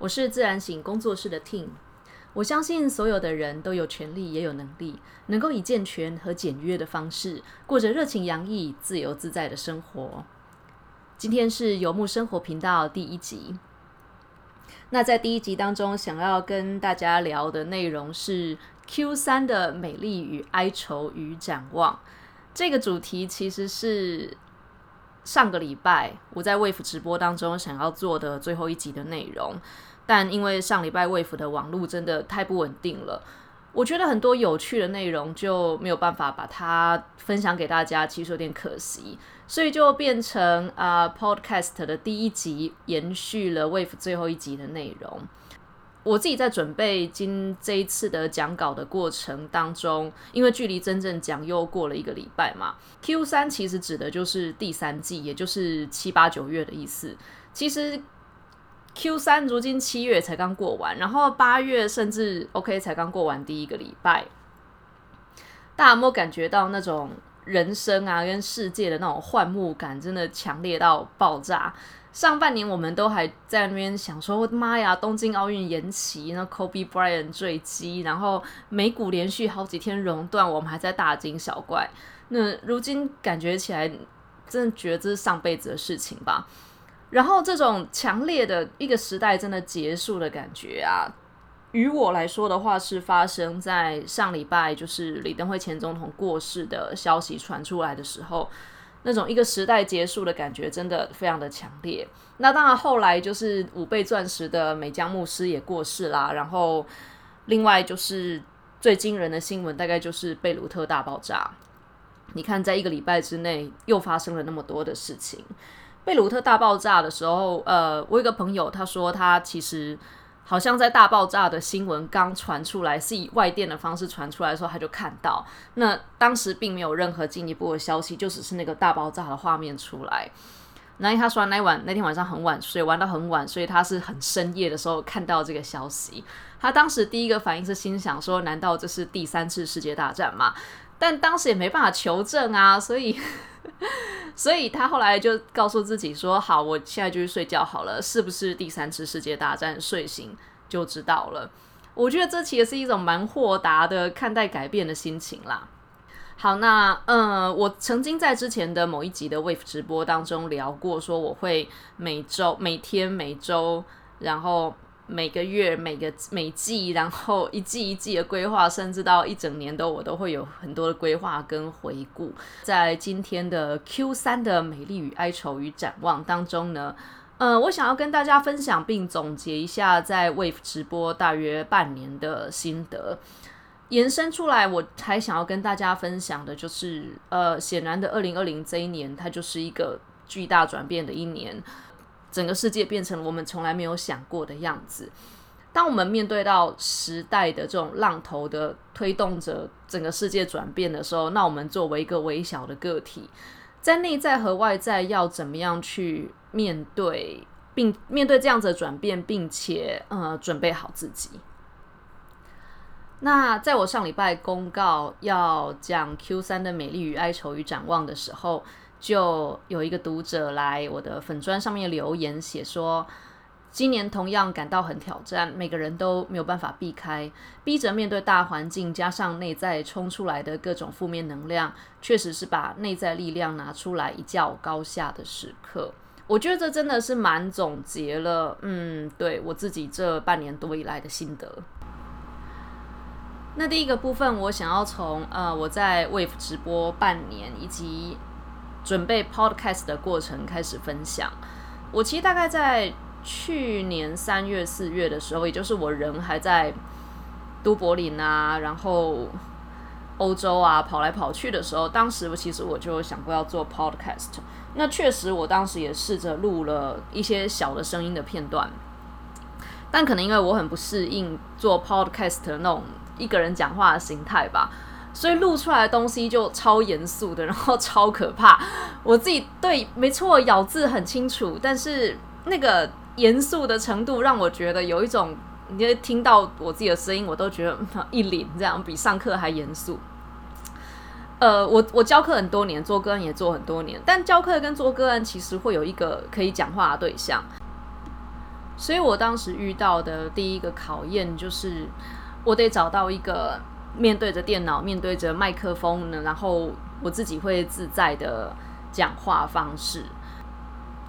我是自然醒工作室的 Team。我相信所有的人都有权利，也有能力，能够以健全和简约的方式，过着热情洋溢、自由自在的生活。今天是游牧生活频道第一集。那在第一集当中，想要跟大家聊的内容是 Q 三的美丽与哀愁与展望。这个主题其实是。上个礼拜我在卫府直播当中想要做的最后一集的内容，但因为上礼拜卫府的网络真的太不稳定了，我觉得很多有趣的内容就没有办法把它分享给大家，其实有点可惜，所以就变成啊 Podcast 的第一集延续了卫府最后一集的内容。我自己在准备今这一次的讲稿的过程当中，因为距离真正讲又过了一个礼拜嘛，Q 三其实指的就是第三季，也就是七八九月的意思。其实 Q 三如今七月才刚过完，然后八月甚至 OK 才刚过完第一个礼拜，大家有没有感觉到那种人生啊跟世界的那种幻目感，真的强烈到爆炸？上半年我们都还在那边想说，妈呀，东京奥运延期，那 Kobe Bryant 坠机，然后美股连续好几天熔断，我们还在大惊小怪。那如今感觉起来，真的觉得这是上辈子的事情吧。然后这种强烈的一个时代真的结束的感觉啊，于我来说的话，是发生在上礼拜，就是李登辉前总统过世的消息传出来的时候。那种一个时代结束的感觉，真的非常的强烈。那当然，后来就是五倍钻石的美江牧师也过世啦。然后，另外就是最惊人的新闻，大概就是贝鲁特大爆炸。你看，在一个礼拜之内，又发生了那么多的事情。贝鲁特大爆炸的时候，呃，我有个朋友，他说他其实。好像在大爆炸的新闻刚传出来，是以外电的方式传出来的时候，他就看到。那当时并没有任何进一步的消息，就只是那个大爆炸的画面出来。那他说那晚那天晚上很晚睡，玩到很晚，所以他是很深夜的时候看到这个消息。他当时第一个反应是心想说：难道这是第三次世界大战吗？但当时也没办法求证啊，所以。所以他后来就告诉自己说：“好，我现在就去睡觉好了。是不是第三次世界大战？睡醒就知道了。”我觉得这其实是一种蛮豁达的看待改变的心情啦。好，那嗯，我曾经在之前的某一集的 Wave 直播当中聊过，说我会每周、每天、每周，然后。每个月、每个每季，然后一季一季的规划，甚至到一整年都，我都会有很多的规划跟回顾。在今天的 Q 三的美丽与哀愁与展望当中呢，呃，我想要跟大家分享并总结一下在 Wave 直播大约半年的心得，延伸出来，我还想要跟大家分享的就是，呃，显然的，二零二零这一年，它就是一个巨大转变的一年。整个世界变成了我们从来没有想过的样子。当我们面对到时代的这种浪头的推动着整个世界转变的时候，那我们作为一个微小的个体，在内在和外在要怎么样去面对，并面对这样子的转变，并且呃准备好自己。那在我上礼拜公告要讲 Q 三的美丽与哀愁与展望的时候。就有一个读者来我的粉砖上面留言，写说今年同样感到很挑战，每个人都没有办法避开，逼着面对大环境，加上内在冲出来的各种负面能量，确实是把内在力量拿出来一较高下的时刻。我觉得这真的是蛮总结了，嗯，对我自己这半年多以来的心得。那第一个部分，我想要从呃我在 Wave 直播半年以及准备 podcast 的过程开始分享。我其实大概在去年三月、四月的时候，也就是我人还在都柏林啊，然后欧洲啊跑来跑去的时候，当时我其实我就想过要做 podcast。那确实，我当时也试着录了一些小的声音的片段，但可能因为我很不适应做 podcast 那种一个人讲话的形态吧。所以录出来的东西就超严肃的，然后超可怕。我自己对，没错，咬字很清楚，但是那个严肃的程度让我觉得有一种，你听到我自己的声音，我都觉得一凛，这样比上课还严肃。呃，我我教课很多年，做个案也做很多年，但教课跟做个案其实会有一个可以讲话的对象。所以我当时遇到的第一个考验就是，我得找到一个面对着电脑、面对着麦克风呢，然后我自己会自在的讲话方式。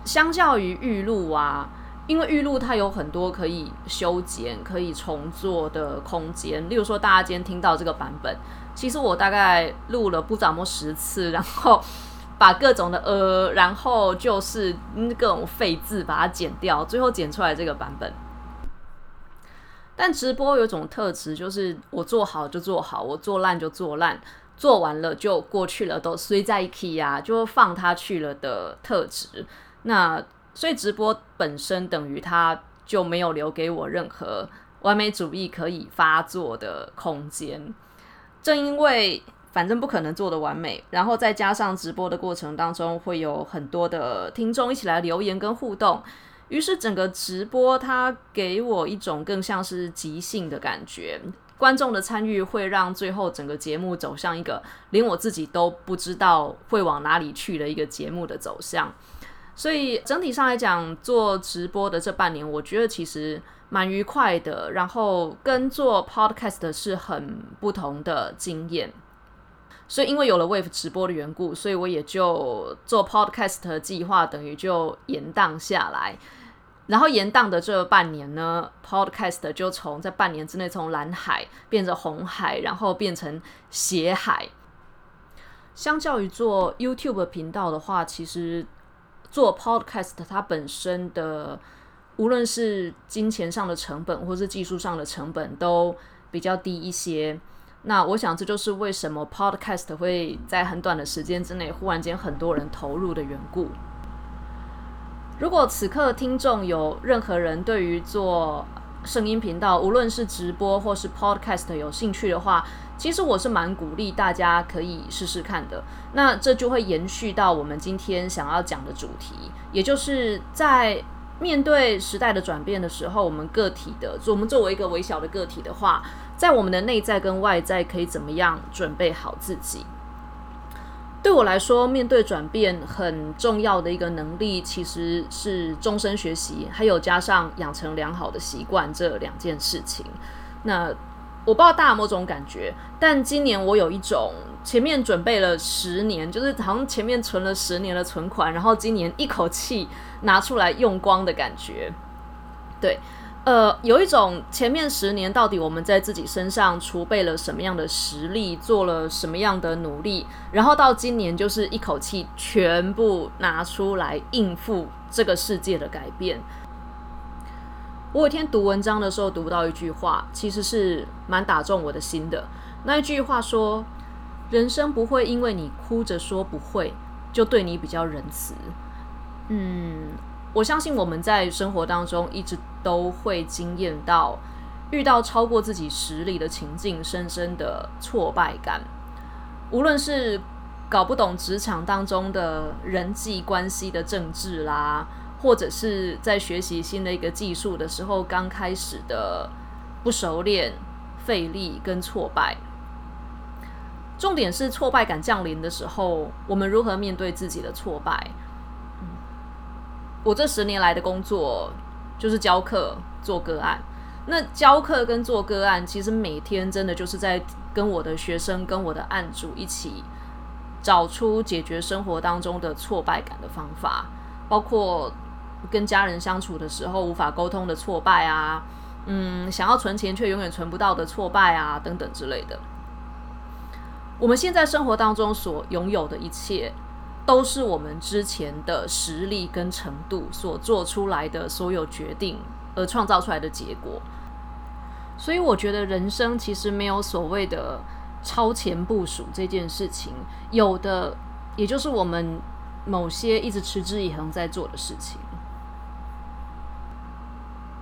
相较于预录啊，因为预录它有很多可以修剪、可以重做的空间。例如说，大家今天听到这个版本，其实我大概录了不怎么十次，然后。把各种的呃，然后就是各种废字把它剪掉，最后剪出来这个版本。但直播有种特质，就是我做好就做好，我做烂就做烂，做完了就过去了，都衰在一起呀，就放他去了的特质。那所以直播本身等于它就没有留给我任何完美主义可以发作的空间。正因为。反正不可能做的完美，然后再加上直播的过程当中会有很多的听众一起来留言跟互动，于是整个直播它给我一种更像是即兴的感觉，观众的参与会让最后整个节目走向一个连我自己都不知道会往哪里去的一个节目的走向。所以整体上来讲，做直播的这半年，我觉得其实蛮愉快的，然后跟做 podcast 是很不同的经验。所以，因为有了 Wave 直播的缘故，所以我也就做 Podcast 计划，等于就延宕下来。然后延宕的这半年呢，Podcast 就从在半年之内从蓝海变成红海，然后变成血海。相较于做 YouTube 频道的话，其实做 Podcast 它本身的无论是金钱上的成本，或是技术上的成本，都比较低一些。那我想，这就是为什么 Podcast 会在很短的时间之内，忽然间很多人投入的缘故。如果此刻听众有任何人对于做声音频道，无论是直播或是 Podcast 有兴趣的话，其实我是蛮鼓励大家可以试试看的。那这就会延续到我们今天想要讲的主题，也就是在面对时代的转变的时候，我们个体的，我们作为一个微小的个体的话。在我们的内在跟外在，可以怎么样准备好自己？对我来说，面对转变很重要的一个能力，其实是终身学习，还有加上养成良好的习惯这两件事情。那我不知道大家有没有种感觉，但今年我有一种前面准备了十年，就是好像前面存了十年的存款，然后今年一口气拿出来用光的感觉。对。呃，有一种前面十年到底我们在自己身上储备了什么样的实力，做了什么样的努力，然后到今年就是一口气全部拿出来应付这个世界的改变。我有天读文章的时候读到一句话，其实是蛮打中我的心的。那一句话说：“人生不会因为你哭着说不会，就对你比较仁慈。”嗯。我相信我们在生活当中一直都会经验到遇到超过自己实力的情境，深深的挫败感。无论是搞不懂职场当中的人际关系的政治啦，或者是在学习新的一个技术的时候，刚开始的不熟练、费力跟挫败。重点是挫败感降临的时候，我们如何面对自己的挫败？我这十年来的工作就是教课、做个案。那教课跟做个案，其实每天真的就是在跟我的学生、跟我的案主一起找出解决生活当中的挫败感的方法，包括跟家人相处的时候无法沟通的挫败啊，嗯，想要存钱却永远存不到的挫败啊，等等之类的。我们现在生活当中所拥有的一切。都是我们之前的实力跟程度所做出来的所有决定而创造出来的结果，所以我觉得人生其实没有所谓的超前部署这件事情，有的也就是我们某些一直持之以恒在做的事情。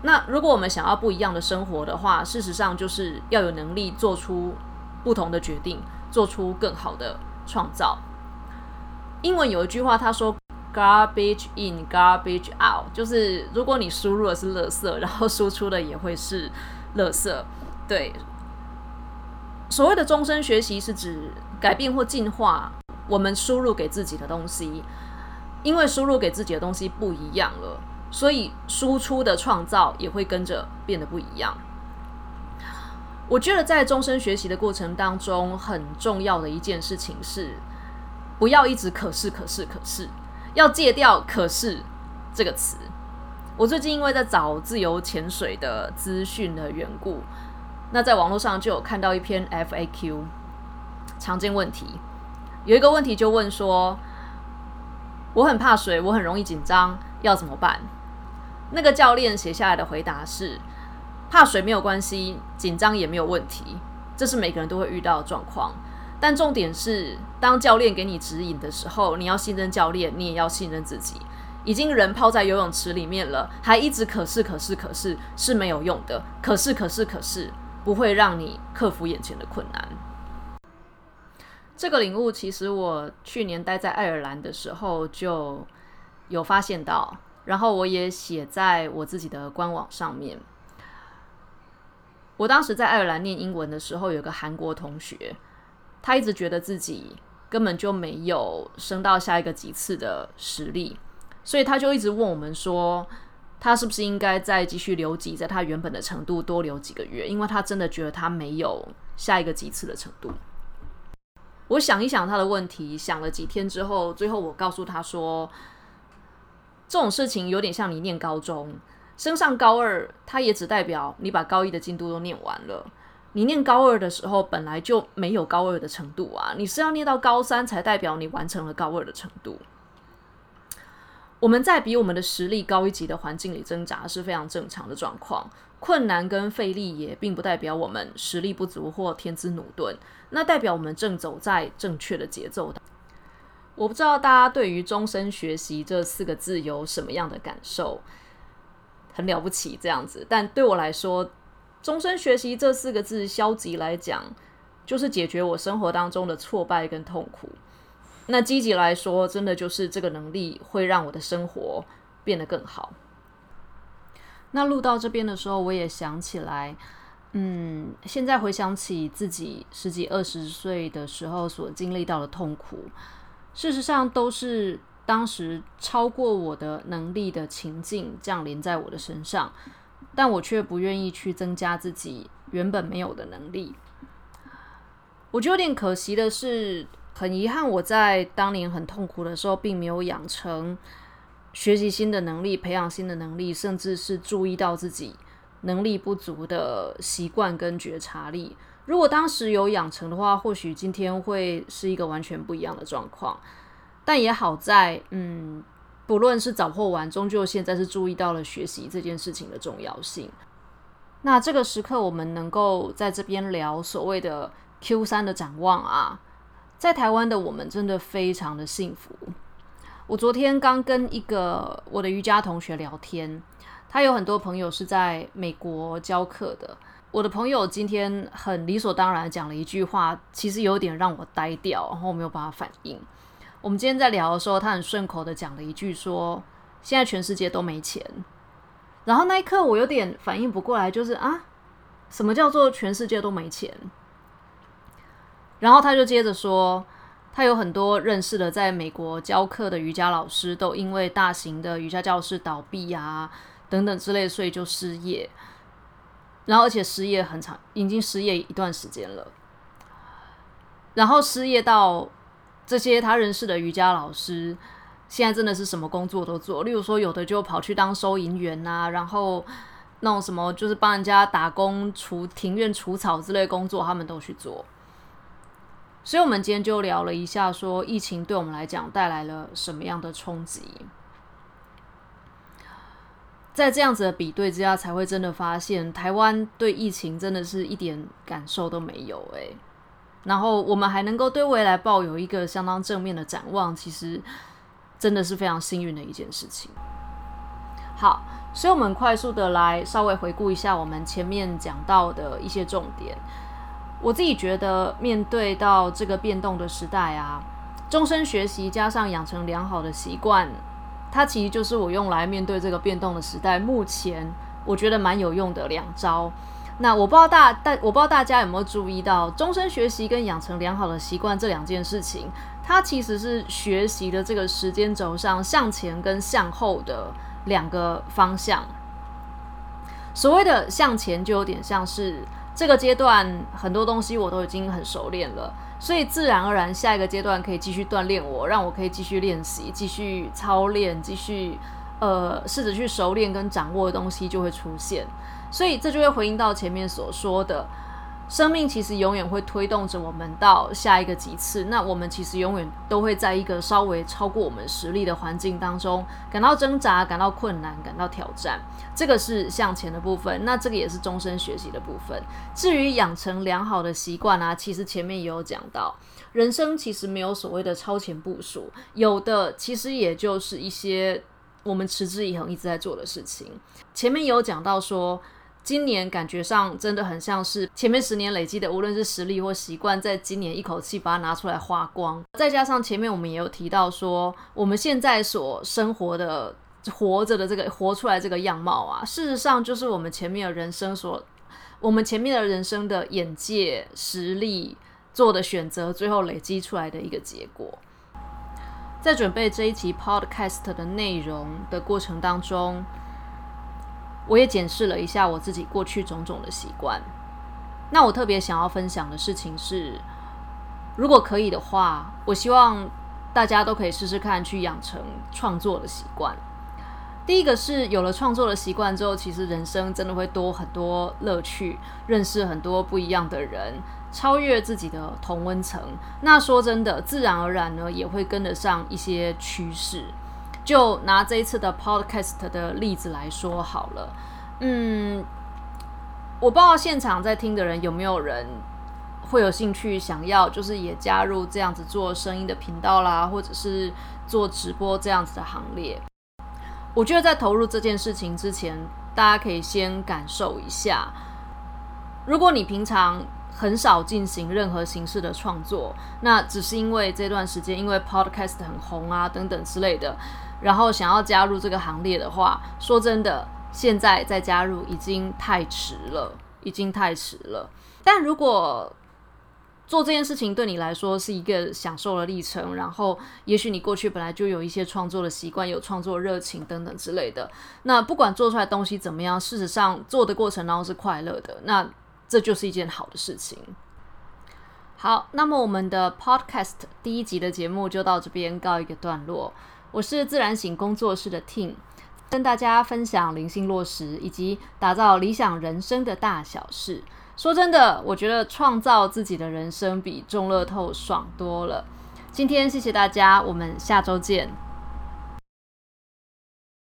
那如果我们想要不一样的生活的话，事实上就是要有能力做出不同的决定，做出更好的创造。英文有一句话，他说 “garbage in, garbage out”，就是如果你输入的是垃圾，然后输出的也会是垃圾。对，所谓的终身学习是指改变或进化我们输入给自己的东西，因为输入给自己的东西不一样了，所以输出的创造也会跟着变得不一样。我觉得在终身学习的过程当中，很重要的一件事情是，不要一直可是可是可是，要戒掉“可是”这个词。我最近因为在找自由潜水的资讯的缘故，那在网络上就有看到一篇 FAQ 常见问题，有一个问题就问说：“我很怕水，我很容易紧张，要怎么办？”那个教练写下来的回答是。怕水没有关系，紧张也没有问题，这是每个人都会遇到的状况。但重点是，当教练给你指引的时候，你要信任教练，你也要信任自己。已经人泡在游泳池里面了，还一直可是可是可是是没有用的。可是可是可是不会让你克服眼前的困难。这个领悟，其实我去年待在爱尔兰的时候就有发现到，然后我也写在我自己的官网上面。我当时在爱尔兰念英文的时候，有个韩国同学，他一直觉得自己根本就没有升到下一个级次的实力，所以他就一直问我们说，他是不是应该再继续留级，在他原本的程度多留几个月，因为他真的觉得他没有下一个级次的程度。我想一想他的问题，想了几天之后，最后我告诉他说，这种事情有点像你念高中。升上高二，他也只代表你把高一的进度都念完了。你念高二的时候，本来就没有高二的程度啊，你是要念到高三才代表你完成了高二的程度。我们在比我们的实力高一级的环境里挣扎是非常正常的状况，困难跟费力也并不代表我们实力不足或天资努钝，那代表我们正走在正确的节奏的。我不知道大家对于终身学习这四个字有什么样的感受？很了不起，这样子。但对我来说，终身学习这四个字，消极来讲，就是解决我生活当中的挫败跟痛苦。那积极来说，真的就是这个能力会让我的生活变得更好。那录到这边的时候，我也想起来，嗯，现在回想起自己十几二十岁的时候所经历到的痛苦，事实上都是。当时超过我的能力的情境降临在我的身上，但我却不愿意去增加自己原本没有的能力。我觉得有点可惜的是，很遗憾我在当年很痛苦的时候，并没有养成学习新的能力、培养新的能力，甚至是注意到自己能力不足的习惯跟觉察力。如果当时有养成的话，或许今天会是一个完全不一样的状况。但也好在，嗯，不论是早或晚，终究现在是注意到了学习这件事情的重要性。那这个时刻，我们能够在这边聊所谓的 Q 三的展望啊，在台湾的我们真的非常的幸福。我昨天刚跟一个我的瑜伽同学聊天，他有很多朋友是在美国教课的。我的朋友今天很理所当然讲了一句话，其实有点让我呆掉，然后没有办法反应。我们今天在聊的时候，他很顺口的讲了一句说：“现在全世界都没钱。”然后那一刻我有点反应不过来，就是啊，什么叫做全世界都没钱？然后他就接着说，他有很多认识的在美国教课的瑜伽老师，都因为大型的瑜伽教室倒闭啊等等之类，所以就失业。然后而且失业很长，已经失业一段时间了。然后失业到。这些他认识的瑜伽老师，现在真的是什么工作都做。例如说，有的就跑去当收银员啊，然后那种什么就是帮人家打工、除庭院除草之类工作，他们都去做。所以，我们今天就聊了一下，说疫情对我们来讲带来了什么样的冲击。在这样子的比对之下，才会真的发现，台湾对疫情真的是一点感受都没有。诶。然后我们还能够对未来抱有一个相当正面的展望，其实真的是非常幸运的一件事情。好，所以我们快速的来稍微回顾一下我们前面讲到的一些重点。我自己觉得，面对到这个变动的时代啊，终身学习加上养成良好的习惯，它其实就是我用来面对这个变动的时代，目前我觉得蛮有用的两招。那我不知道大大我不知道大家有没有注意到，终身学习跟养成良好的习惯这两件事情，它其实是学习的这个时间轴上向前跟向后的两个方向。所谓的向前，就有点像是这个阶段很多东西我都已经很熟练了，所以自然而然下一个阶段可以继续锻炼我，让我可以继续练习、继续操练、继续呃试着去熟练跟掌握的东西就会出现。所以这就会回应到前面所说的。生命其实永远会推动着我们到下一个级次。那我们其实永远都会在一个稍微超过我们实力的环境当中感到挣扎、感到困难、感到挑战。这个是向前的部分。那这个也是终身学习的部分。至于养成良好的习惯啊，其实前面也有讲到，人生其实没有所谓的超前部署，有的其实也就是一些我们持之以恒一直在做的事情。前面有讲到说。今年感觉上真的很像是前面十年累积的，无论是实力或习惯，在今年一口气把它拿出来花光。再加上前面我们也有提到说，我们现在所生活的、活着的这个活出来这个样貌啊，事实上就是我们前面的人生所，我们前面的人生的眼界、实力做的选择，最后累积出来的一个结果。在准备这一集 Podcast 的内容的过程当中。我也检视了一下我自己过去种种的习惯。那我特别想要分享的事情是，如果可以的话，我希望大家都可以试试看去养成创作的习惯。第一个是有了创作的习惯之后，其实人生真的会多很多乐趣，认识很多不一样的人，超越自己的同温层。那说真的，自然而然呢，也会跟得上一些趋势。就拿这一次的 podcast 的例子来说好了，嗯，我不知道现场在听的人有没有人会有兴趣想要，就是也加入这样子做声音的频道啦，或者是做直播这样子的行列。我觉得在投入这件事情之前，大家可以先感受一下，如果你平常很少进行任何形式的创作，那只是因为这段时间因为 podcast 很红啊等等之类的。然后想要加入这个行列的话，说真的，现在再加入已经太迟了，已经太迟了。但如果做这件事情对你来说是一个享受的历程，然后也许你过去本来就有一些创作的习惯，有创作热情等等之类的，那不管做出来东西怎么样，事实上做的过程当中是快乐的，那这就是一件好的事情。好，那么我们的 Podcast 第一集的节目就到这边告一个段落。我是自然醒工作室的 Ting，跟大家分享灵性落实以及打造理想人生的大小事。说真的，我觉得创造自己的人生比中乐透爽多了。今天谢谢大家，我们下周见。